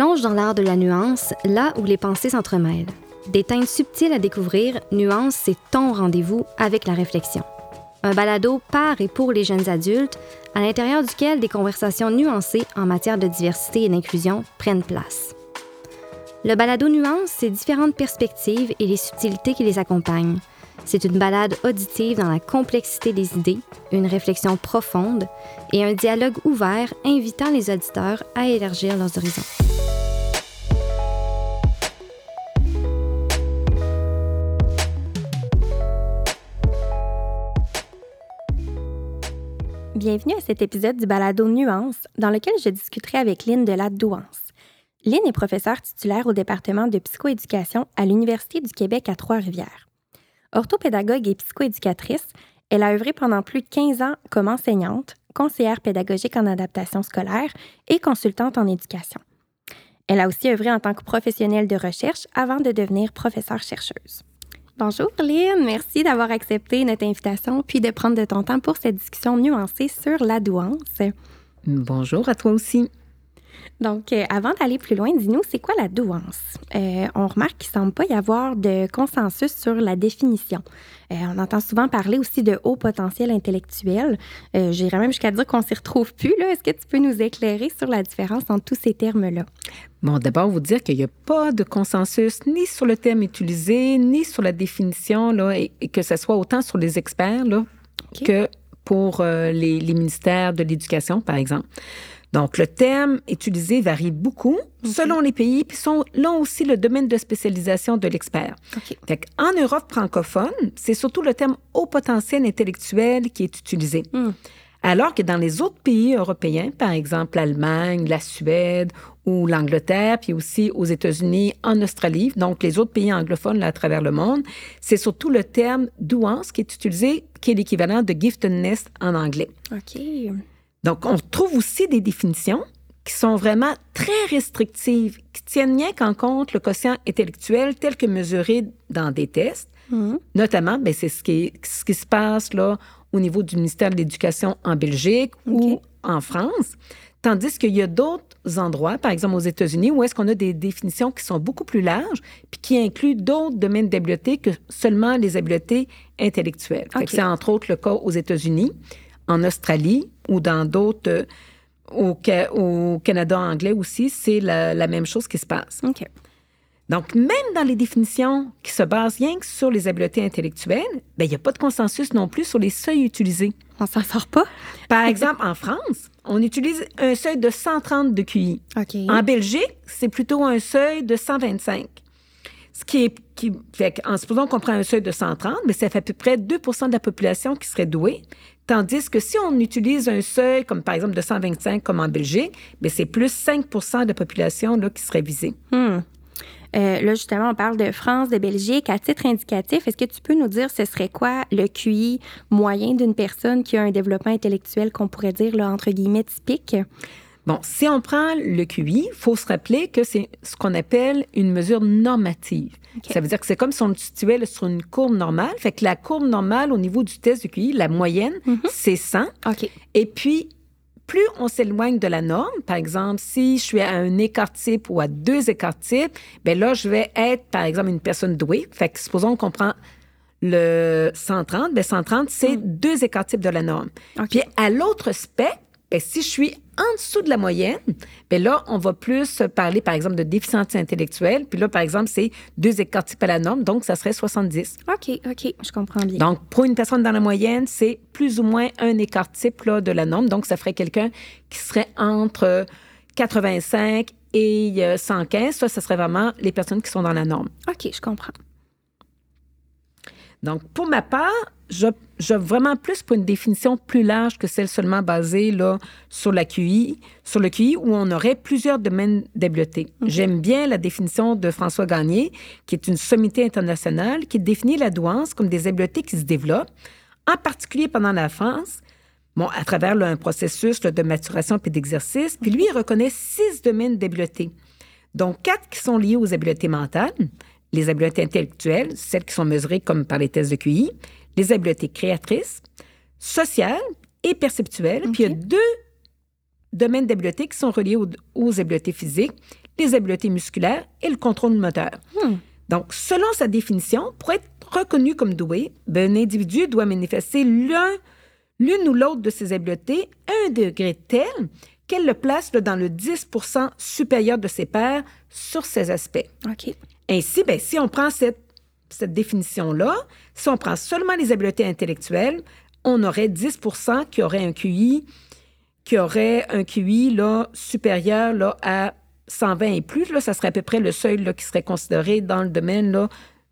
plonge dans l'art de la nuance, là où les pensées s'entremêlent. Des teintes subtiles à découvrir, Nuance, c'est ton rendez-vous avec la réflexion. Un balado par et pour les jeunes adultes, à l'intérieur duquel des conversations nuancées en matière de diversité et d'inclusion prennent place. Le balado Nuance, c'est différentes perspectives et les subtilités qui les accompagnent. C'est une balade auditive dans la complexité des idées, une réflexion profonde et un dialogue ouvert invitant les auditeurs à élargir leurs horizons. Bienvenue à cet épisode du balado Nuance, dans lequel je discuterai avec Lynn de la Douance. Lynn est professeure titulaire au département de psychoéducation à l'Université du Québec à Trois-Rivières. Orthopédagogue et psychoéducatrice, elle a œuvré pendant plus de 15 ans comme enseignante, conseillère pédagogique en adaptation scolaire et consultante en éducation. Elle a aussi œuvré en tant que professionnelle de recherche avant de devenir professeure chercheuse. Bonjour Lynn, merci d'avoir accepté notre invitation puis de prendre de ton temps pour cette discussion nuancée sur la douance. Bonjour à toi aussi. Donc, euh, avant d'aller plus loin, dis-nous, c'est quoi la douance? Euh, on remarque qu'il ne semble pas y avoir de consensus sur la définition. Euh, on entend souvent parler aussi de haut potentiel intellectuel. J'irais même jusqu'à dire qu'on ne s'y retrouve plus. Est-ce que tu peux nous éclairer sur la différence entre tous ces termes-là? Bon, d'abord, vous dire qu'il n'y a pas de consensus ni sur le terme utilisé, ni sur la définition, là, et, que ce soit autant sur les experts là, que pour les, les ministères de l'Éducation, par exemple. Donc, le terme utilisé varie beaucoup selon les pays, puis selon aussi le domaine de spécialisation de l'expert. En Europe francophone, c'est surtout le terme haut potentiel intellectuel qui est utilisé. Hmm. Alors que dans les autres pays européens, par exemple l'Allemagne, la Suède ou l'Angleterre, puis aussi aux États-Unis, en Australie, donc les autres pays anglophones là, à travers le monde, c'est surtout le terme douance qui est utilisé, qui est l'équivalent de giftedness en anglais. OK. Donc, on trouve aussi des définitions qui sont vraiment très restrictives, qui tiennent rien qu'en compte le quotient intellectuel tel que mesuré dans des tests. Mm-hmm. Notamment, ben, c'est ce qui, ce qui se passe là, au niveau du ministère de l'Éducation en Belgique ou en France. Tandis qu'il y a d'autres endroits, par exemple aux États-Unis, où est-ce qu'on a des définitions qui sont beaucoup plus larges, puis qui incluent d'autres domaines d'habileté que seulement les habiletés intellectuelles. C'est entre autres le cas aux États-Unis en Australie ou dans d'autres, euh, au, Canada anglais aussi, c'est la, même chose qui se passe. Donc, même dans les définitions qui se basent rien que sur les habiletés intellectuelles, ben, il n'y a pas de consensus non plus sur les seuils utilisés. On s'en sort pas? Par exemple, en France, on utilise un seuil de 130 de QI. En Belgique, c'est plutôt un seuil de 125. Ce qui est, qui fait en supposant qu'on prend un seuil de 130, mais ça fait à peu près 2% de la population qui serait douée. Tandis que si on utilise un seuil, comme par exemple de 125, comme en Belgique, mais c'est plus 5% de la population là, qui serait visée. Hmm. Euh, là, justement, on parle de France, de Belgique. À titre indicatif, est-ce que tu peux nous dire ce serait quoi le QI moyen d'une personne qui a un développement intellectuel qu'on pourrait dire, là, entre guillemets, typique? Bon, si on prend le QI, il faut se rappeler que c'est ce qu'on appelle une mesure normative. Ça veut dire que c'est comme si on le situait sur une courbe normale. Fait que la courbe normale au niveau du test du QI, la moyenne, mhm. c'est 100. Et puis, plus on s'éloigne de la norme, par exemple, si je suis à un écart type ou à deux écarts types, bien là, je vais être, par exemple, une personne douée. Fait que supposons qu'on prend le 130, bien 130, c'est mhm. deux écarts types de la norme. Puis à l'autre spectre, ben, si je suis en dessous de la moyenne, bien là, on va plus parler, par exemple, de déficience intellectuelle. Puis là, par exemple, c'est deux écarts types à la norme, donc ça serait 70. OK, OK, je comprends bien. Donc, pour une personne dans la moyenne, c'est plus ou moins un écart type là, de la norme. Donc, ça ferait quelqu'un qui serait entre 85 et 115. Ça, ce serait vraiment les personnes qui sont dans la norme. OK, je comprends. Donc, pour ma part, je, je vraiment plus pour une définition plus large que celle seulement basée là, sur la QI, sur le QI, où on aurait plusieurs domaines d'habileté. J'aime bien la définition de François Gagné, qui est une sommité internationale, qui définit la douance comme des habiletés qui se développent, en particulier pendant la France, bon, à travers un processus de maturation puis d'exercice. Puis lui, il reconnaît six domaines d'habileté, dont quatre qui sont liés aux habiletés mentales, les habiletés intellectuelles, celles qui sont mesurées comme par les tests de QI, les habiletés créatrices, sociales et perceptuelles. Puis il y a deux domaines d'habiletés qui sont reliés aux, habiletés physiques, les habiletés musculaires et le contrôle moteur. Hmm. Donc, selon sa définition, pour être reconnu comme doué, ben, un individu doit manifester l'un, l'une ou l'autre de ses habiletés à un degré tel qu'elle le place dans le 10% supérieur de ses pairs sur ces aspects. OK. Ainsi, ben, si on prend cette, définition-là, si on prend seulement les habiletés intellectuelles, on aurait 10% qui auraient un QI qui aurait un QI là, supérieur là, à 120 et plus. Là, ça serait à peu près le seuil qui serait considéré dans le domaine là,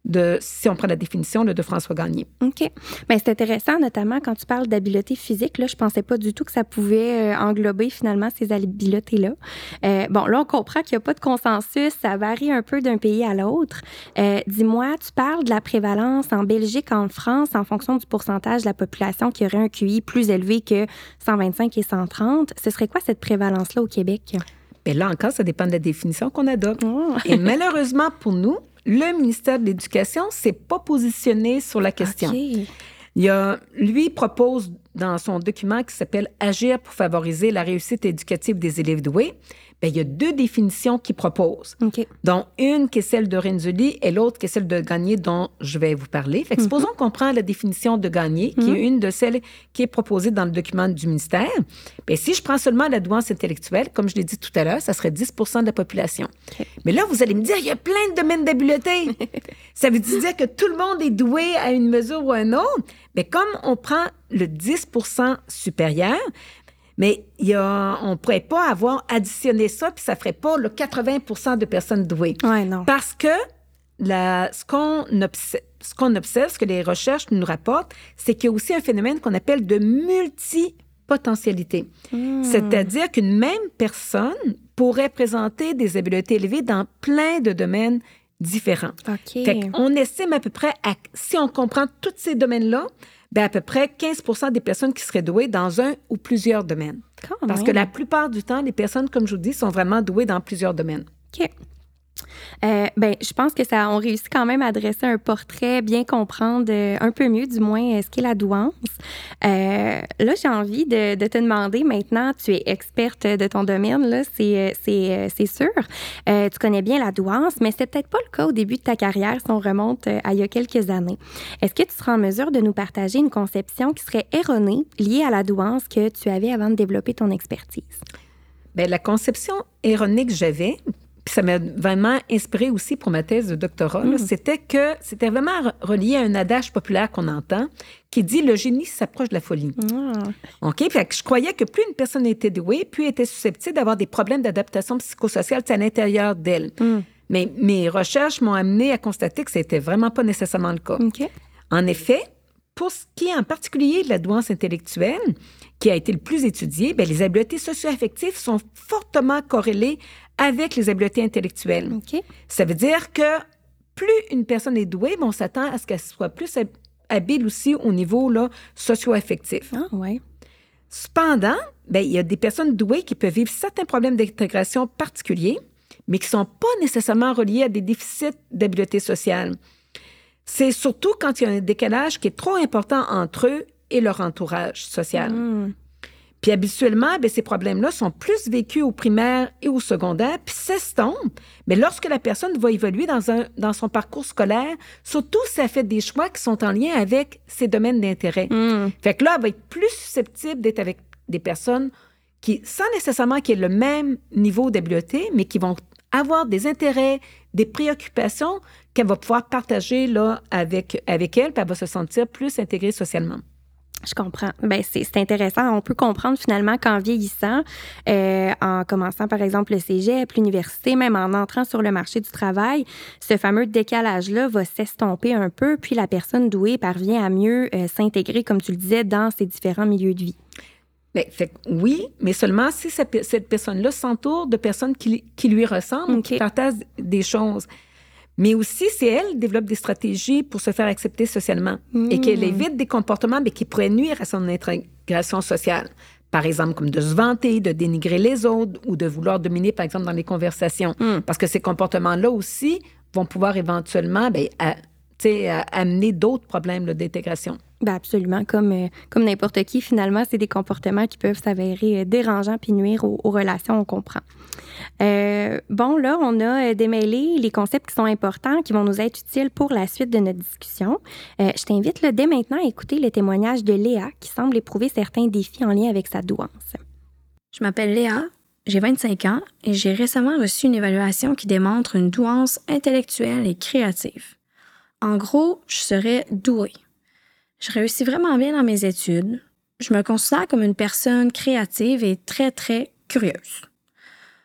de, si on prend la définition de François Gagné. OK. Mais c'est intéressant, notamment quand tu parles d'habileté physique. Là, je pensais pas du tout que ça pouvait euh, englober finalement ces habiletés-là. Euh, bon, là, on comprend qu'il n'y a pas de consensus. Ça varie un peu d'un pays à l'autre. Euh, dis-moi, tu parles de la prévalence en Belgique, en France, en fonction du pourcentage de la population qui aurait un QI plus élevé que 125 et 130. Ce serait quoi cette prévalence-là au Québec? Bien, là encore, ça dépend de la définition qu'on adopte. Oh. Et malheureusement pour nous, le ministère de l'Éducation s'est pas positionné sur la question. Il y a, lui propose dans son document qui s'appelle Agir pour favoriser la réussite éducative des élèves doués. Bien, il y a deux définitions qu'il propose, OK. dont une qui est celle de Renzulli et l'autre qui est celle de Gagné dont je vais vous parler. Fait que supposons qu'on prend la définition de Gagné, qui est une de celles qui est proposée dans le document du ministère. Bien, si je prends seulement la douance intellectuelle, comme je l'ai dit tout à l'heure, ça serait 10% de la population. Mais là, vous allez me dire, il y a plein de domaines d'habileté. ça veut dire que tout le monde est doué à une mesure ou à une autre. Mais comme on prend le 10% supérieur, mais il y a, on ne pourrait pas avoir additionné ça, puis ça ferait pas le 80% de personnes douées. Ouais, non. Parce que la, ce qu'on observe, ce qu'on observe, ce que les recherches nous rapportent, c'est qu'il y a aussi un phénomène qu'on appelle de multipotentialité. C'est-à-dire qu'une même personne pourrait présenter des habiletés élevées dans plein de domaines différents. OK. Fait on estime à peu près, à- si on comprend tous ces domaines-là, ben à peu près 15% des personnes qui seraient douées dans un ou plusieurs domaines. Quand Parce que la plupart du temps, les personnes, comme je vous dis, sont vraiment douées dans plusieurs domaines. OK. Euh, ben, je pense que ça, on réussit quand même à dresser un portrait, bien comprendre euh, un peu mieux, du moins, euh, ce qu'est la douance. Euh, là, j'ai envie de, te demander maintenant, tu es experte de ton domaine, là, c'est, c'est, sûr. Tu connais bien la douance, mais c'est peut-être pas le cas au début de ta carrière si on remonte à il y a quelques années. Est-ce que tu seras en mesure de nous partager une conception qui serait erronée liée à la douance que tu avais avant de développer ton expertise? Bien, la conception erronée que j'avais, puis ça m'a vraiment inspiré aussi pour ma thèse de doctorat, là, c'était que c'était vraiment re- relié à un adage populaire qu'on entend qui dit le génie s'approche de la folie. Ah, OK? Fait que je croyais que plus une personne était douée, plus elle était susceptible d'avoir des problèmes d'adaptation psychosociale à l'intérieur d'elle. Mais mes recherches m'ont amené à constater que c'était vraiment pas nécessairement le cas. OK. En effet, pour ce qui est en particulier de la douance intellectuelle, qui a été le plus étudiée, bien, les habiletés socio-affectives sont fortement corrélées avec les habiletés intellectuelles. OK. Ça veut dire que plus une personne est douée, ben, on s'attend à ce qu'elle soit plus hab- habile aussi au niveau là, socio-affectif. Ah, ouais. Cependant, ben, il y a des personnes douées qui peuvent vivre certains problèmes d'intégration particuliers, mais qui ne sont pas nécessairement reliés à des déficits d'habileté sociale. C'est surtout quand il y a un décalage qui est trop important entre eux et leur entourage social. Hmm. Puis habituellement, ben, ces problèmes-là sont plus vécus au primaire et au secondaire, puis s'estompent. Mais lorsque la personne va évoluer dans, un, dans son parcours scolaire, surtout si elle fait des choix qui sont en lien avec ses domaines d'intérêt. Hmm. Fait que là, elle va être plus susceptible d'être avec des personnes qui, sans nécessairement qu'il y ait le même niveau d'habileté, mais qui vont avoir des intérêts, des préoccupations qu'elle va pouvoir partager là, avec, avec elle, puis elle va se sentir plus intégrée socialement. Je comprends. Ben c'est intéressant. On peut comprendre finalement qu'en vieillissant, euh, en commençant par exemple le cégep, l'université, même en entrant sur le marché du travail, ce fameux décalage-là va s'estomper un peu, puis la personne douée parvient à mieux euh, s'intégrer, comme tu le disais, dans ces différents milieux de vie. Ben, fait oui, mais seulement si cette, pe- cette personne-là s'entoure de personnes qui, qui lui ressemblent, OK. qui partagent des choses. Mais aussi, si elle développe des stratégies pour se faire accepter socialement et qu'elle évite des comportements mais qui pourraient nuire à son intégration sociale. Par exemple, comme de se vanter, de dénigrer les autres ou de vouloir dominer, par exemple, dans les conversations. Parce que ces comportements-là aussi vont pouvoir éventuellement ben, à- à- amener d'autres problèmes d'intégration. Ben absolument. Comme, euh, comme n'importe qui, finalement, c'est des comportements qui peuvent s'avérer euh, dérangeants puis nuire aux, relations, on comprend. Euh, bon, là, on a démêlé les concepts qui sont importants, qui vont nous être utiles pour la suite de notre discussion. je t'invite dès maintenant à écouter le témoignage de Léa, qui semble éprouver certains défis en lien avec sa douance. Je m'appelle Léa, j'ai 25 ans et j'ai récemment reçu une évaluation qui démontre une douance intellectuelle et créative. En gros, je serais douée. Je réussis vraiment bien dans mes études. Je me considère comme une personne créative et très, très curieuse.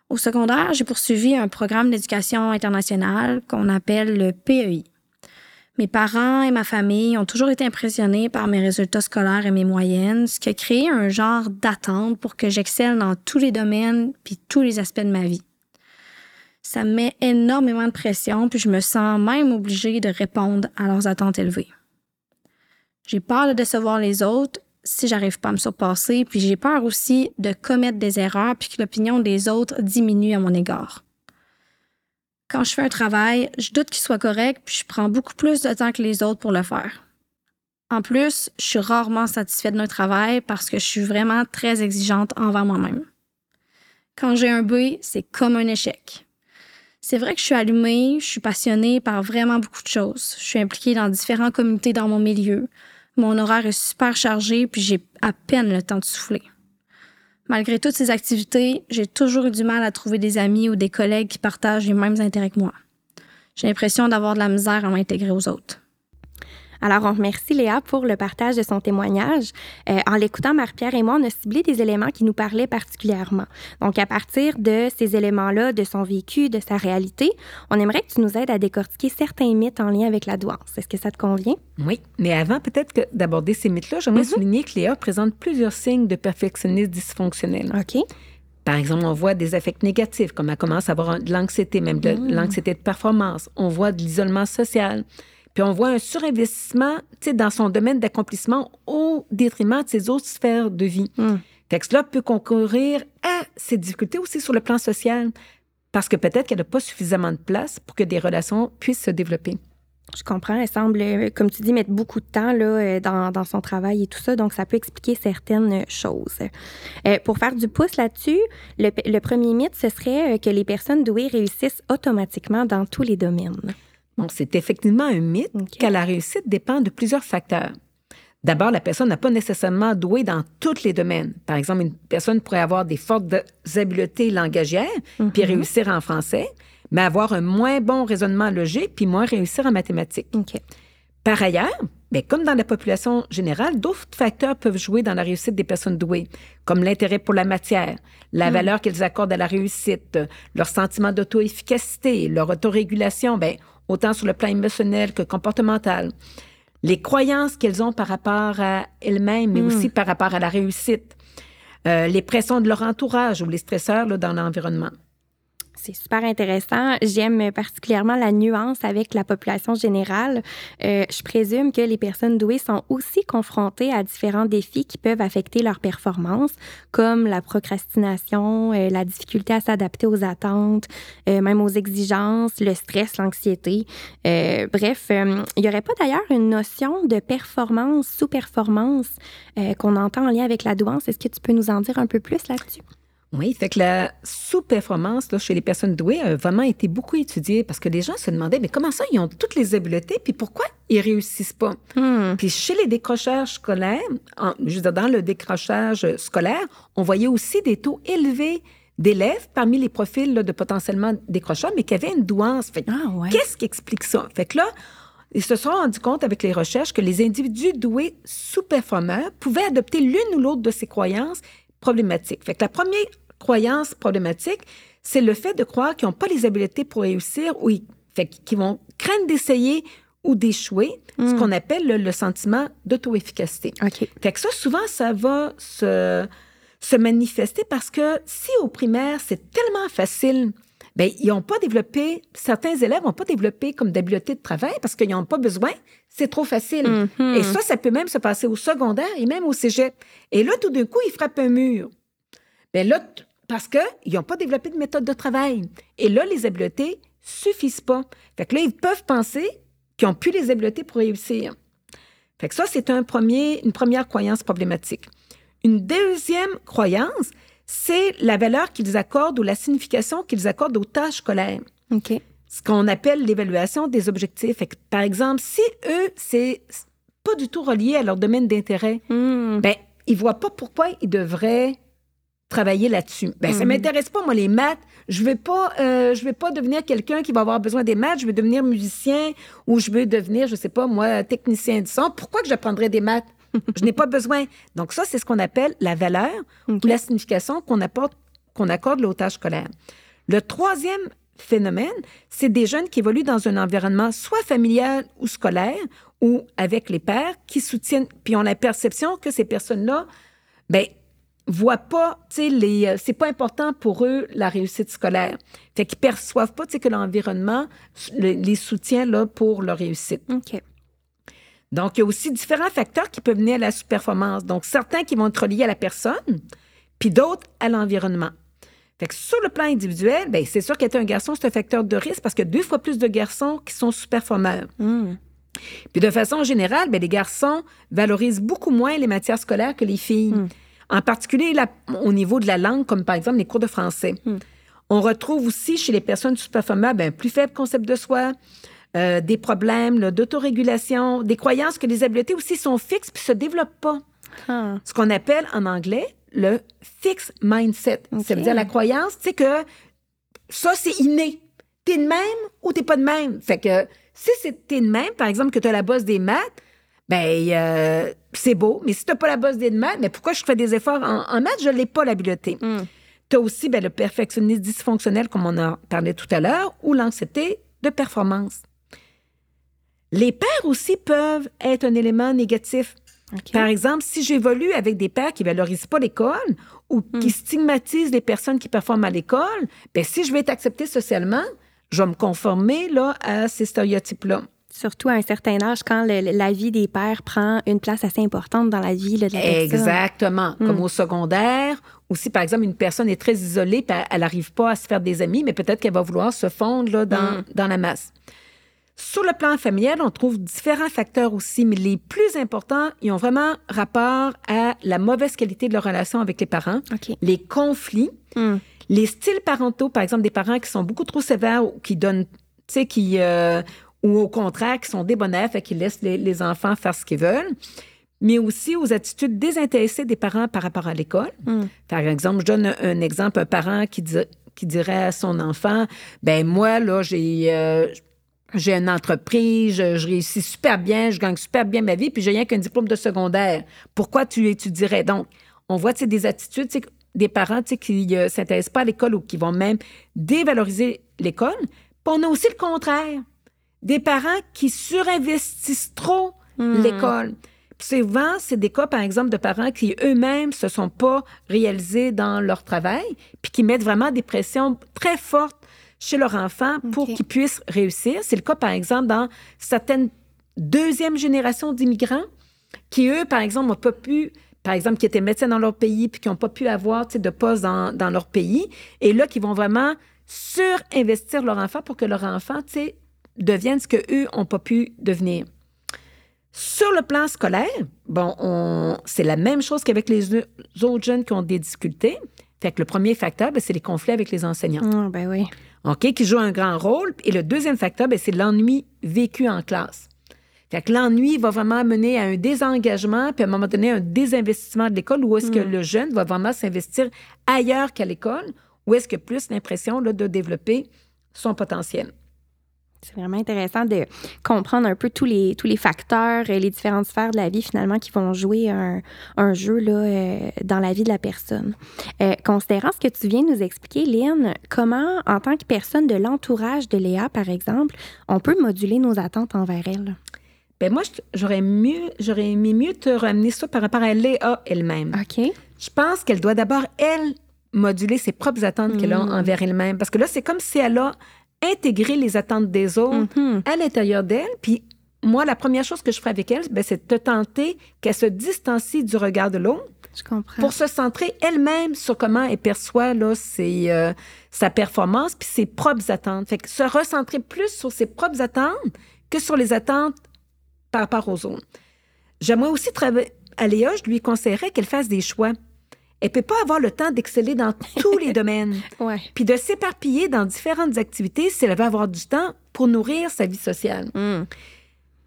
Au secondaire, j'ai poursuivi un programme d'éducation internationale qu'on appelle le PEI. Mes parents et ma famille ont toujours été impressionnés par mes résultats scolaires et mes moyennes, ce qui a créé un genre d'attente pour que j'excelle dans tous les domaines puis tous les aspects de ma vie. Ça me met énormément de pression, puis je me sens même obligée de répondre à leurs attentes élevées. J'ai peur de décevoir les autres si j'arrive pas à me surpasser, puis j'ai peur aussi de commettre des erreurs puis que l'opinion des autres diminue à mon égard. Quand je fais un travail, je doute qu'il soit correct, puis je prends beaucoup plus de temps que les autres pour le faire. En plus, je suis rarement satisfaite d'un travail parce que je suis vraiment très exigeante envers moi-même. Quand j'ai un B, c'est comme un échec. C'est vrai que je suis allumée, je suis passionnée par vraiment beaucoup de choses. Je suis impliquée dans différentes communautés dans mon milieu. Mon horaire est super chargé, puis j'ai à peine le temps de souffler. Malgré toutes ces activités, j'ai toujours eu du mal à trouver des amis ou des collègues qui partagent les mêmes intérêts que moi. J'ai l'impression d'avoir de la misère à m'intégrer aux autres. Alors, on remercie Léa pour le partage de son témoignage. Euh, en l'écoutant, Marie-Pierre et moi, on a ciblé des éléments qui nous parlaient particulièrement. Donc, à partir de ces éléments-là, de son vécu, de sa réalité, on aimerait que tu nous aides à décortiquer certains mythes en lien avec la douance. Est-ce que ça te convient? Oui, mais avant peut-être d'aborder ces mythes-là, j'aimerais mm-hmm. souligner que Léa présente plusieurs signes de perfectionnisme dysfonctionnel. OK. Par exemple, on voit des affects négatifs, comme elle commence à avoir de l'anxiété, même de mm. l'anxiété de performance. On voit de l'isolement social. Puis on voit un surinvestissement dans son domaine d'accomplissement au détriment de ses autres sphères de vie. Mm. Fait que cela peut concourir à ces difficultés aussi sur le plan social, parce que peut-être qu'elle n'a pas suffisamment de place pour que des relations puissent se développer. Je comprends. Elle semble, euh, comme tu dis, mettre beaucoup de temps là, euh, dans, dans, son travail et tout ça. Donc, ça peut expliquer certaines choses. Euh, pour faire du pouce là-dessus, le, le, premier mythe, ce serait que les personnes douées réussissent automatiquement dans tous les domaines. Bon, c'est effectivement un mythe car la réussite dépend de plusieurs facteurs. D'abord, la personne n'a pas nécessairement doué dans tous les domaines. Par exemple, une personne pourrait avoir des fortes habiletés langagières puis mhm. réussir en français, mais avoir un moins bon raisonnement logique puis moins réussir en mathématiques. Par ailleurs, mais ben, comme dans la population générale, d'autres facteurs peuvent jouer dans la réussite des personnes douées, comme l'intérêt pour la matière, la hmm. valeur qu'elles accordent à la réussite, leur sentiment d'auto-efficacité, leur autorégulation, ben, autant sur le plan émotionnel que comportemental, les croyances qu'elles ont par rapport à elles-mêmes, mais hmm. aussi par rapport à la réussite, euh, les pressions de leur entourage ou les stresseurs dans l'environnement. C'est super intéressant. J'aime particulièrement la nuance avec la population générale. Euh, je présume que les personnes douées sont aussi confrontées à différents défis qui peuvent affecter leur performance, comme la procrastination, euh, la difficulté à s'adapter aux attentes, euh, même aux exigences, le stress, l'anxiété. Bref, il n'y aurait pas d'ailleurs une notion de performance, sous-performance qu'on entend en lien avec la douance? Est-ce que tu peux nous en dire un peu plus là-dessus? Oui, fait que la sous-performance chez les personnes douées a vraiment été beaucoup étudiée parce que les gens se demandaient, mais comment ça, ils ont toutes les habiletés, puis pourquoi ils réussissent pas? Hmm. Puis chez les décrocheurs scolaires, en, je veux dire, dans le décrochage scolaire, on voyait aussi des taux élevés d'élèves parmi les profils de potentiellement décrocheurs, mais qui avaient une douance. Fait ah, qu'est-ce qui explique ça? Fait que là, ils se sont rendus compte avec les recherches que les individus doués sous-performeurs pouvaient adopter l'une ou l'autre de ces croyances problématiques. Fait que la première croyance problématique, c'est le fait de croire qu'ils n'ont pas les habiletés pour réussir ou qu'ils vont craindre d'essayer ou d'échouer, ce hmm. qu'on appelle le, sentiment d'auto-efficacité. Fait que ça, souvent, ça va se, se manifester parce que si au primaire, c'est tellement facile, ben ils n'ont pas développé, certains élèves n'ont pas développé comme d'habileté de travail parce qu'ils n'ont pas besoin, c'est trop facile. Mm-hmm. Et ça, ça peut même se passer au secondaire et même au cégep. Et là, tout d'un coup, ils frappent un mur. Bien là, parce qu'ils n'ont pas développé de méthode de travail. Et là, les habiletés suffisent pas. Fait que là, ils peuvent penser qu'ils n'ont plus les habiletés pour réussir. Fait que ça, c'est un premier, une première croyance problématique. Une deuxième croyance, c'est la valeur qu'ils accordent ou la signification qu'ils accordent aux tâches scolaires. OK. Ce qu'on appelle l'évaluation des objectifs. Fait que, par exemple, si eux, c'est pas du tout relié à leur domaine d'intérêt, Hmm. ben, ils voient pas pourquoi ils devraient travailler là-dessus. Ben, ça Mhm. m'intéresse pas, moi, les maths. Je vais pas, euh, je vais pas devenir quelqu'un qui va avoir besoin des maths. Je vais devenir musicien ou je veux devenir, je sais pas, moi, technicien de son. Pourquoi que j'apprendrais des maths? je n'ai pas besoin. Donc, ça, c'est ce qu'on appelle la valeur ou la signification qu'on apporte, qu'on accorde aux tâches scolaires. Le troisième phénomène, c'est des jeunes qui évoluent dans un environnement soit familial ou scolaire ou avec les pères qui soutiennent, puis ont la perception que ces personnes-là, ben voient pas, tu sais, les, euh, c'est pas important pour eux la réussite scolaire. Fait qu'ils perçoivent pas, tu sais, que l'environnement le- les soutient là pour leur réussite. OK. Donc, il y a aussi différents facteurs qui peuvent mener à la sous-performance. Donc, certains qui vont être reliés à la personne, puis d'autres à l'environnement. Fait que sur le plan individuel, ben, c'est sûr qu'être un garçon, c'est un facteur de risque parce que deux fois plus de garçons qui sont sous-performeurs. Hmm. Puis de façon générale, ben, les garçons valorisent beaucoup moins les matières scolaires que les filles. En particulier la- au niveau de la langue, comme par exemple les cours de français. On retrouve aussi chez les personnes sous-performeurs ben, un plus faible concept de soi, euh, des problèmes d'autorégulation, des croyances que les habiletés aussi sont fixes puis se développent pas. Ah. Ce qu'on appelle en anglais le fixed mindset. Ça veut dire la croyance, tu sais que ça, c'est inné. T'es de même ou t'es pas de même. Fait que si c'est t'es de même, par exemple, que t'as la bosse des maths, ben euh, c'est beau. Mais si t'as pas la bosse des maths, mais pourquoi je fais des efforts en, en maths? Je l'ai pas l'habileté. Hmm. T'as aussi ben, le perfectionnisme dysfonctionnel, comme on en parlait tout à l'heure, ou l'anxiété de performance. Les pères aussi peuvent être un élément négatif. Par exemple, si j'évolue avec des pères qui valorisent pas l'école ou qui stigmatisent les personnes qui performent à l'école, ben si je vais être acceptée socialement, je vais me conformer là, à ces stéréotypes-là. Surtout à un certain âge, quand le- la vie des pères prend une place assez importante dans la vie là, de la personne. Exactement. Comme au secondaire, ou si, par exemple, une personne est très isolée, puis elle n'arrive pas à se faire des amis, mais peut-être qu'elle va vouloir se fondre là, dans, dans la masse. Sur le plan familial, on trouve différents facteurs aussi, mais les plus importants, ils ont vraiment rapport à la mauvaise qualité de leur relation avec les parents, les conflits, Hmm. les styles parentaux, par exemple, des parents qui sont beaucoup trop sévères ou qui donnent, tu sais, qui, euh, ou au contraire, qui sont débonnaires, fait qu'ils laissent les, les enfants faire ce qu'ils veulent, mais aussi aux attitudes désintéressées des parents par rapport à l'école. Hmm. Par exemple, je donne un, un exemple, un parent qui, dit- qui dirait à son enfant, ben moi, là, j'ai... euh, j'ai une entreprise, je, je réussis super bien, je gagne super bien ma vie, puis j'ai rien qu'un diplôme de secondaire. Pourquoi tu étudierais? Donc, on voit des attitudes, des parents qui ne s'intéressent pas à l'école ou qui vont même dévaloriser l'école. Puis on a aussi le contraire. Des parents qui surinvestissent trop l'école. Puis souvent, c'est des cas, par exemple, de parents qui eux-mêmes se sont pas réalisés dans leur travail, puis qui mettent vraiment des pressions très fortes chez leur enfant pour OK. qu'ils puissent réussir. C'est le cas, par exemple, dans certaines deuxième génération d'immigrants qui, eux, par exemple, n'ont pas pu, par exemple, qui étaient médecins dans leur pays puis qui n'ont pas pu avoir de poste dans, dans leur pays, et là, qui vont vraiment surinvestir leur enfant pour que leur enfant, tu sais, devienne ce qu'eux n'ont pas pu devenir. Sur le plan scolaire, bon, on- c'est la même chose qu'avec les au- autres jeunes qui ont des difficultés. Fait que le premier facteur, ben, c'est les conflits avec les enseignants. Ah, ben oui. OK, qui joue un grand rôle. Et le deuxième facteur, ben, c'est l'ennui vécu en classe. Fait que l'ennui va vraiment mener à un désengagement, puis à un moment donné, un désinvestissement de l'école, où est-ce que le jeune va vraiment s'investir ailleurs qu'à l'école, ou est-ce que plus l'impression là, de développer son potentiel. C'est vraiment intéressant de comprendre un peu tous les, tous les facteurs, euh, les différentes sphères de la vie finalement qui vont jouer un, un jeu là, euh, dans la vie de la personne. Euh, considérant ce que tu viens de nous expliquer, Lynn, comment, en tant que personne de l'entourage de Léa, par exemple, on peut moduler nos attentes envers elle? Ben moi, j'aurais mieux, j'aurais aimé mieux te ramener ça par rapport à Léa elle-même. OK. Je pense qu'elle doit d'abord, elle, moduler ses propres attentes qu'elle a envers elle-même. Parce que là, c'est comme si elle a intégré les attentes des autres Mhm. à l'intérieur d'elle. Puis moi, la première chose que je ferai avec elle, ben, c'est de tenter qu'elle se distancie du regard de l'autre Je comprends. pour se centrer elle-même sur comment elle perçoit là, ses, euh, sa performance puis ses propres attentes. Fait que se recentrer plus sur ses propres attentes que sur les attentes par rapport aux autres. J'aimerais aussi travailler. À Léa, je lui conseillerais qu'elle fasse des choix. Elle peut pas avoir le temps d'exceller dans tous les domaines. Ouais. Puis de s'éparpiller dans différentes activités si elle veut avoir du temps pour nourrir sa vie sociale. Mm.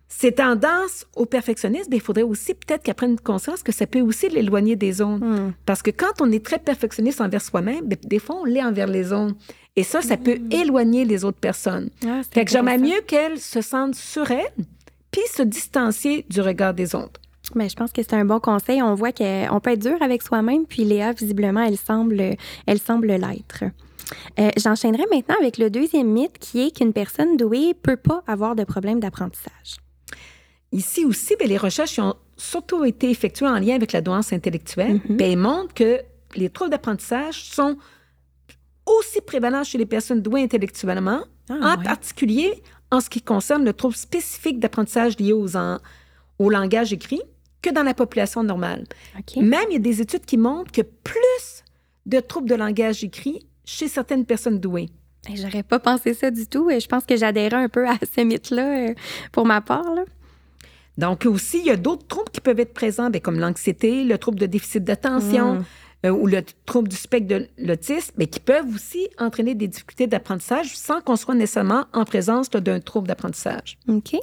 Ces tendances au perfectionnisme, il faudrait aussi peut-être qu'elle prenne conscience que ça peut aussi l'éloigner des autres. Mm. Parce que quand on est très perfectionniste envers soi-même, ben, des fois, on l'est envers les autres. Et ça, ça peut éloigner les autres personnes. Ah, Fait que j'aimerais mieux qu'elle se sente sur elle, puis se distancier du regard des autres. Mais je pense que c'est un bon conseil. On voit qu'on peut être dur avec soi-même, puis Léa, visiblement, elle semble, elle semble l'être. Euh, J'enchaînerai maintenant avec le deuxième mythe qui est qu'une personne douée peut pas avoir de problème d'apprentissage. Ici aussi, ben, les recherches ont surtout été effectuées en lien avec la douance intellectuelle. Ben, elles montrent que les troubles d'apprentissage sont aussi prévalents chez les personnes douées intellectuellement, Ah, en ouais. particulier en ce qui concerne le trouble spécifique d'apprentissage lié aux en- au langage écrit que dans la population normale. Même, il y a des études qui montrent que plus de troubles de langage écrit chez certaines personnes douées. Hey, J'aurais pas pensé ça du tout. et Je pense que j'adhérais un peu à ce mythe-là euh, pour ma part. là. Donc aussi, il y a d'autres troubles qui peuvent être présents, ben, comme l'anxiété, le trouble de déficit d'attention Mm. Euh, ou le trouble du spectre de l'autisme, mais qui peuvent aussi entraîner des difficultés d'apprentissage sans qu'on soit nécessairement en présence d'un trouble d'apprentissage. OK.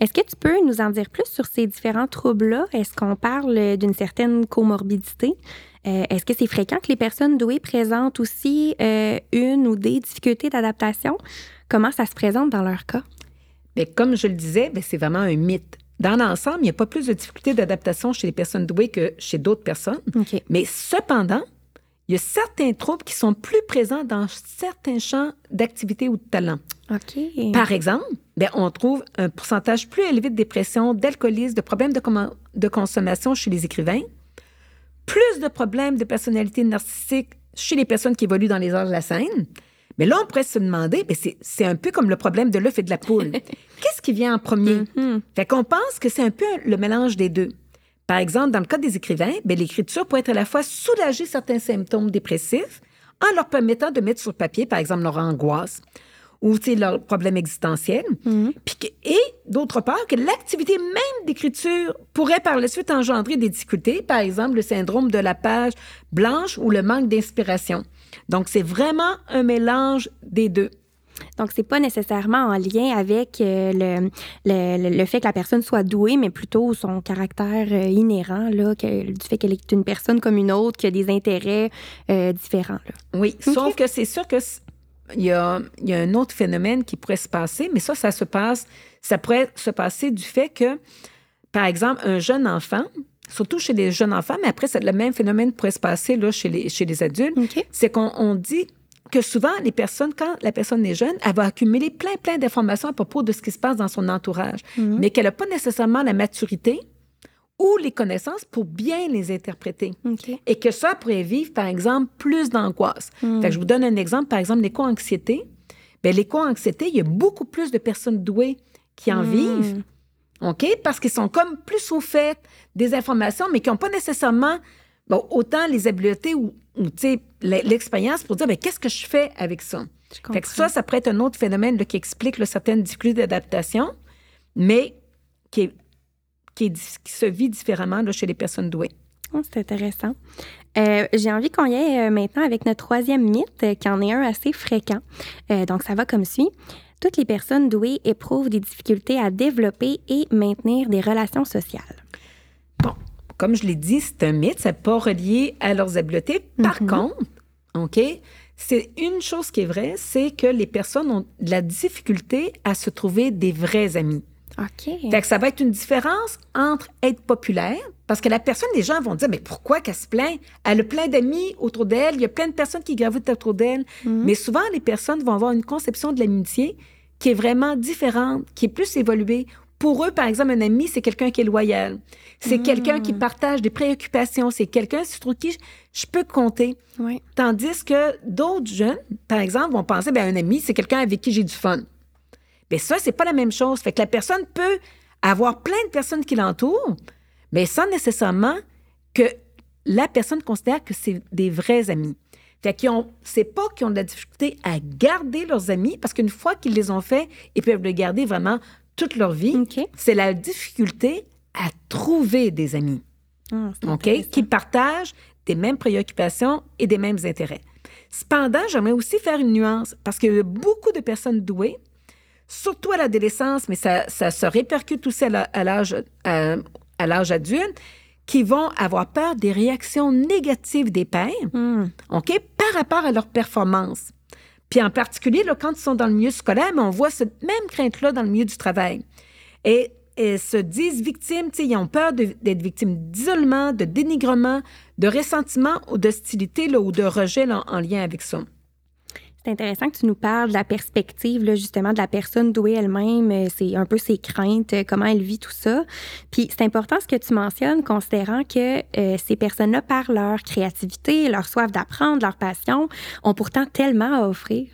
Est-ce que tu peux nous en dire plus sur ces différents troubles-là? Est-ce qu'on parle d'une certaine comorbidité? Euh, Est-ce que c'est fréquent que les personnes douées présentent aussi euh, une ou des difficultés d'adaptation? Comment ça se présente dans leur cas? Mais comme je le disais, ben, c'est vraiment un mythe. Dans l'ensemble, il n'y a pas plus de difficultés d'adaptation chez les personnes douées que chez d'autres personnes. Mais cependant, il y a certains troubles qui sont plus présents dans certains champs d'activité ou de talent. Par exemple, ben, on trouve un pourcentage plus élevé de dépression, d'alcoolisme, de problèmes de, de consommation chez les écrivains, plus de problèmes de personnalité narcissique chez les personnes qui évoluent dans les arts de la scène. Mais là, on pourrait se demander, ben, c'est c'est un peu comme le problème de l'œuf et de la poule. Qu'est-ce qui vient en premier? Mhm. Fait qu'on pense que c'est un peu le mélange des deux. Par exemple, dans le cas des écrivains, ben, l'écriture peut être à la fois soulager certains symptômes dépressifs en leur permettant de mettre sur papier, par exemple, leur angoisse ou existentiels. Mhm. Puis que- et d'autre part, que l'activité même d'écriture pourrait par la suite engendrer des difficultés, par exemple le syndrome de la page blanche ou le manque d'inspiration. Donc, c'est vraiment un mélange des deux. Donc, c'est pas nécessairement en lien avec euh, le, le, le- fait que la personne soit douée, mais plutôt son caractère euh, inhérent, là, que- du fait qu'elle est une personne comme une autre, qui a des intérêts euh, différents. Là. Oui, sauf que c'est sûr que il y a, il y a un autre phénomène qui pourrait se passer, mais ça, ça se passe, ça pourrait se passer du fait que, par exemple, un jeune enfant, surtout chez les jeunes enfants, mais après, le même phénomène pourrait se passer là, chez, les, chez les adultes, c'est qu'on on dit que souvent, les personnes, quand la personne est jeune, elle va accumuler plein, plein d'informations à propos de ce qui se passe dans son entourage, Mhm. mais qu'elle n'a pas nécessairement la maturité ou les connaissances pour bien les interpréter et que ça pourrait vivre, par exemple, plus d'angoisse. Que je vous donne un exemple, par exemple, l'éco-anxiété. Bien, l'éco-anxiété, il y a beaucoup plus de personnes douées qui en Mm. vivent, OK? Parce qu'ils sont comme plus au fait des informations, mais qui n'ont pas nécessairement bon, autant les habiletés ou, l'expérience pour dire, ben, qu'est-ce que je fais avec ça? Fait que ça, ça pourrait être un autre phénomène là, qui explique là, certaines difficultés d'adaptation, mais qui, est- qui, est di- qui se vit différemment là, chez les personnes douées. Oh, c'est intéressant. Euh, J'ai envie qu'on y aille euh, maintenant avec notre troisième mythe, euh, qui en est un assez fréquent. Euh, donc, ça va comme suit. Toutes les personnes douées éprouvent des difficultés à développer et maintenir des relations sociales. Bon, comme je l'ai dit, c'est un mythe, ça n'est pas relié à leurs habiletés. Par Mhm. contre, OK, c'est une chose qui est vraie, c'est que les personnes ont de la difficulté à se trouver des vrais amis. OK. Fait que ça va être une différence entre être populaire, parce que la personne, les gens vont dire, mais pourquoi qu'elle se plaint? Elle a plein d'amis autour d'elle, il y a plein de personnes qui gravitent autour d'elle. Mhm. Mais souvent, les personnes vont avoir une conception de l'amitié qui est vraiment différente, qui est plus évoluée. Pour eux, par exemple, un ami, c'est quelqu'un qui est loyal. C'est Mm. quelqu'un qui partage des préoccupations. C'est quelqu'un sur qui je, je peux compter. Oui. Tandis que d'autres jeunes, par exemple, vont penser, ben un ami, c'est quelqu'un avec qui j'ai du fun. Mais ça, c'est pas la même chose. Fait que la personne peut avoir plein de personnes qui l'entourent, mais sans nécessairement que la personne considère que c'est des vrais amis. Fait qu'ils ont, c'est pas qu'ils ont de la difficulté à garder leurs amis, parce qu'une fois qu'ils les ont faits, ils peuvent les garder vraiment toute leur vie. C'est la difficulté à trouver des amis, Ah, OK, qui partagent des mêmes préoccupations et des mêmes intérêts. Cependant, j'aimerais aussi faire une nuance parce qu'il y a beaucoup de personnes douées, surtout à l'adolescence, mais ça, ça se répercute aussi à l'âge à, à l'âge adulte, qui vont avoir peur des réactions négatives des pairs, Hmm. OK, par rapport à leur performance. Puis en particulier, là, quand ils sont dans le milieu scolaire, mais on voit cette même crainte-là dans le milieu du travail. Et, et se disent victimes, ils ont peur d'être victimes d'isolement, de dénigrement, de ressentiment ou d'hostilité ou de rejet là, en lien avec ça. C'est intéressant que tu nous parles de la perspective, là, justement, de la personne douée elle-même. euh, C'est un peu ses craintes, euh, comment elle vit tout ça. Puis c'est important ce que tu mentionnes, considérant que euh, ces personnes-là, par leur créativité, leur soif d'apprendre, leur passion, ont pourtant tellement à offrir.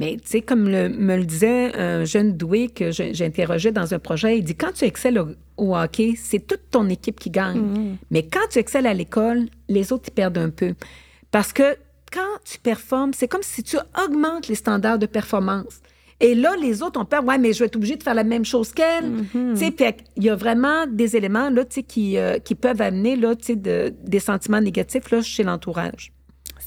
Mais tu sais, comme le- me le disait un jeune doué que j'interrogeais dans un projet, il dit quand tu excelles au, au hockey, c'est toute ton équipe qui gagne. Mais quand tu excelles à l'école, les autres ils perdent un peu. Parce que quand tu performes, c'est comme si tu augmentes les standards de performance. Et là, les autres ont peur, ouais, mais je vais être obligé de faire la même chose qu'elle. Tu sais, puis il y a vraiment des éléments là, tu sais, qui, euh, qui peuvent amener là, tu sais, de- des sentiments négatifs là, chez l'entourage.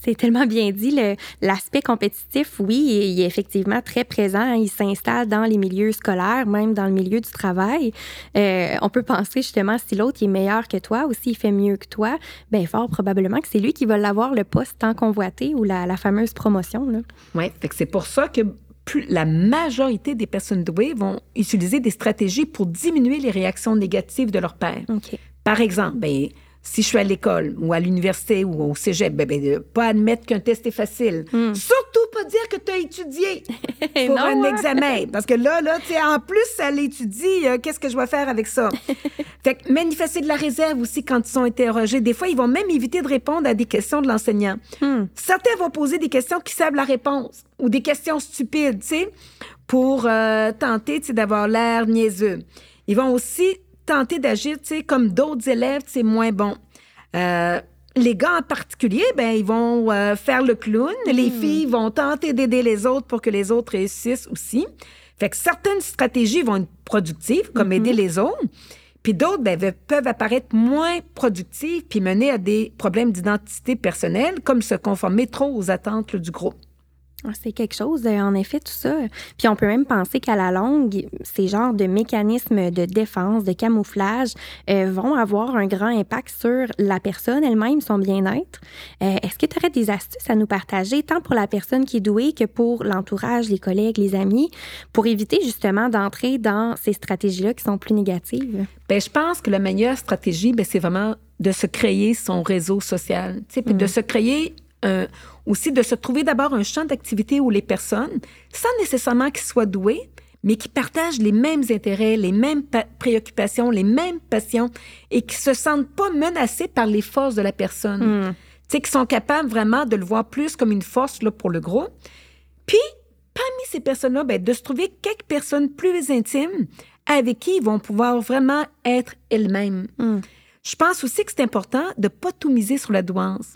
C'est tellement bien dit. L'aspect compétitif, oui, il est effectivement très présent. Il s'installe dans les milieux scolaires, même dans le milieu du travail. Euh, on peut penser justement si l'autre est meilleur que toi ou s'il fait mieux que toi, ben fort probablement que c'est lui qui va l'avoir le poste tant convoité ou la, la fameuse promotion. Oui, c'est pour ça que plus, la majorité des personnes douées vont utiliser des stratégies pour diminuer les réactions négatives de leur père. Par exemple, ben, si je suis à l'école ou à l'université ou au cégep, ben, ben, pas admettre qu'un test est facile. Surtout pas dire que tu as étudié pour Non, un hein? examen. Parce que là, là, tu en plus, elle étudie, euh, qu'est-ce que je vais faire avec ça? fait que manifester de la réserve aussi quand ils sont interrogés. Des fois, ils vont même éviter de répondre à des questions de l'enseignant. Certains vont poser des questions qui savent la réponse ou des questions stupides, tu sais, pour euh, tenter, tu sais, d'avoir l'air niaiseux. Ils vont aussi tenter d'agir, tu sais, comme d'autres élèves, c'est moins bon. Euh, les gars en particulier, ben ils vont euh, faire le clown. Les filles vont tenter d'aider les autres pour que les autres réussissent aussi. Fait que certaines stratégies vont être productives, comme aider les autres. Puis d'autres ben, ve- peuvent apparaître moins productives puis mener à des problèmes d'identité personnelle, comme se conformer trop aux attentes là, du groupe. Ah, C'est quelque chose, euh, en effet, tout ça. Puis on peut même penser qu'à la longue, ces genres de mécanismes de défense, de camouflage, euh, vont avoir un grand impact sur la personne elle-même, son bien-être. Euh, Est-ce que tu aurais des astuces à nous partager, tant pour la personne qui est douée que pour l'entourage, les collègues, les amis, pour éviter justement d'entrer dans ces stratégies-là qui sont plus négatives? Ben, je pense que la meilleure stratégie, ben, c'est vraiment de se créer son réseau social. tu sais, Puis de se créer un- aussi, de se trouver d'abord un champ d'activité où les personnes, sans nécessairement qu'ils soient doués, mais qui partagent les mêmes intérêts, les mêmes pa- préoccupations, les mêmes passions et qui se sentent pas menacés par les forces de la personne. Tu sais, qui sont capables vraiment de le voir plus comme une force là, pour le groupe. Puis, parmi ces personnes-là, ben, de se trouver quelques personnes plus intimes avec qui ils vont pouvoir vraiment être elles-mêmes. Je pense aussi que c'est important de ne pas tout miser sur la douance.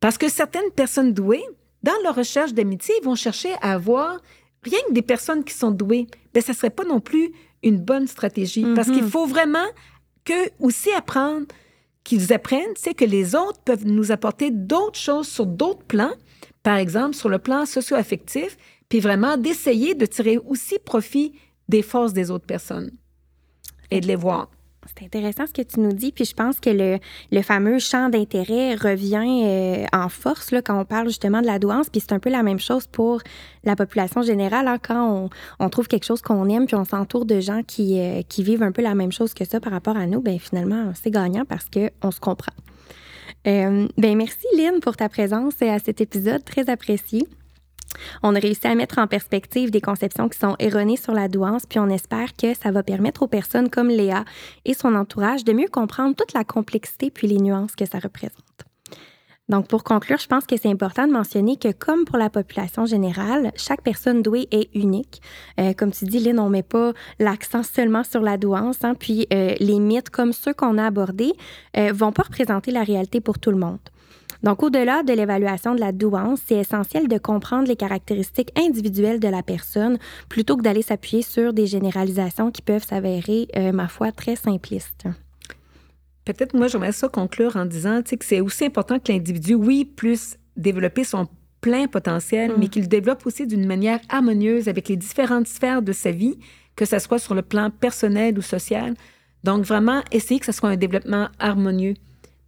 Parce que certaines personnes douées, dans leur recherche d'amitié, ils vont chercher à avoir rien que des personnes qui sont douées. Ben, ça ne serait pas non plus une bonne stratégie. Parce qu'il faut vraiment que aussi apprendre, qu'ils apprennent, c'est que les autres peuvent nous apporter d'autres choses sur d'autres plans, par exemple sur le plan socio-affectif, puis vraiment d'essayer de tirer aussi profit des forces des autres personnes et de les voir. C'est intéressant ce que tu nous dis, puis je pense que le, fameux champ d'intérêt revient euh, en force là, quand on parle justement de la douance, puis c'est un peu la même chose pour la population générale. hein, quand on, trouve quelque chose qu'on aime, puis on s'entoure de gens qui, euh, qui vivent un peu la même chose que ça par rapport à nous, ben finalement, c'est gagnant parce qu'on se comprend. Euh, ben merci Lynn pour ta présence à cet épisode très apprécié. On a réussi à mettre en perspective des conceptions qui sont erronées sur la douance, puis on espère que ça va permettre aux personnes comme Léa et son entourage de mieux comprendre toute la complexité puis les nuances que ça représente. Donc, pour conclure, je pense que c'est important de mentionner que, comme pour la population générale, chaque personne douée est unique. Euh, comme tu dis, Lynn, on ne met pas l'accent seulement sur la douance, hein, puis euh, les mythes comme ceux qu'on a abordés euh, vont pas représenter la réalité pour tout le monde. Donc, au-delà de l'évaluation de la douance, c'est essentiel de comprendre les caractéristiques individuelles de la personne plutôt que d'aller s'appuyer sur des généralisations qui peuvent s'avérer, euh, ma foi, très simplistes. peut-être moi, j'aimerais ça conclure en disant que c'est aussi important que l'individu, oui, puisse développer son plein potentiel, mais mm. qu'il développe aussi d'une manière harmonieuse avec les différentes sphères de sa vie, que ce soit sur le plan personnel ou social. Donc, vraiment, essayer que ce soit un développement harmonieux.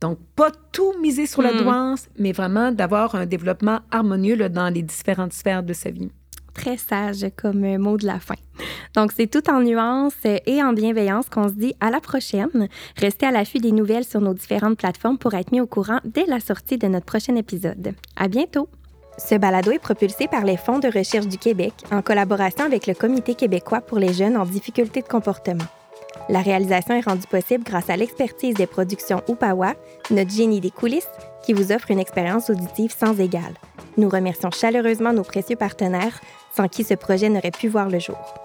Donc, pas tout miser sur la mm. douance, mais vraiment d'avoir un développement harmonieux dans les différentes sphères de sa vie. Très sage comme mot de la fin. Donc, c'est tout en nuances et en bienveillance qu'on se dit à la prochaine. Restez à l'affût des nouvelles sur nos différentes plateformes pour être mis au courant dès la sortie de notre prochain épisode. À bientôt! Ce balado est propulsé par les Fonds de recherche du Québec en collaboration avec le Comité québécois pour les jeunes en difficulté de comportement. La réalisation est rendue possible grâce à l'expertise des productions Upawa, notre génie des coulisses, qui vous offre une expérience auditive sans égale. Nous remercions chaleureusement nos précieux partenaires, sans qui ce projet n'aurait pu voir le jour.